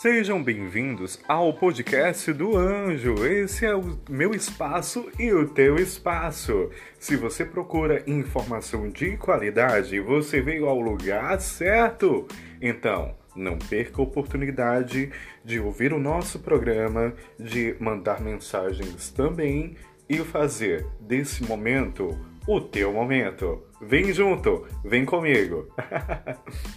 Sejam bem-vindos ao podcast do Anjo. Esse é o meu espaço e o teu espaço. Se você procura informação de qualidade, você veio ao lugar certo. Então, não perca a oportunidade de ouvir o nosso programa, de mandar mensagens também e fazer desse momento o teu momento. Vem junto, vem comigo.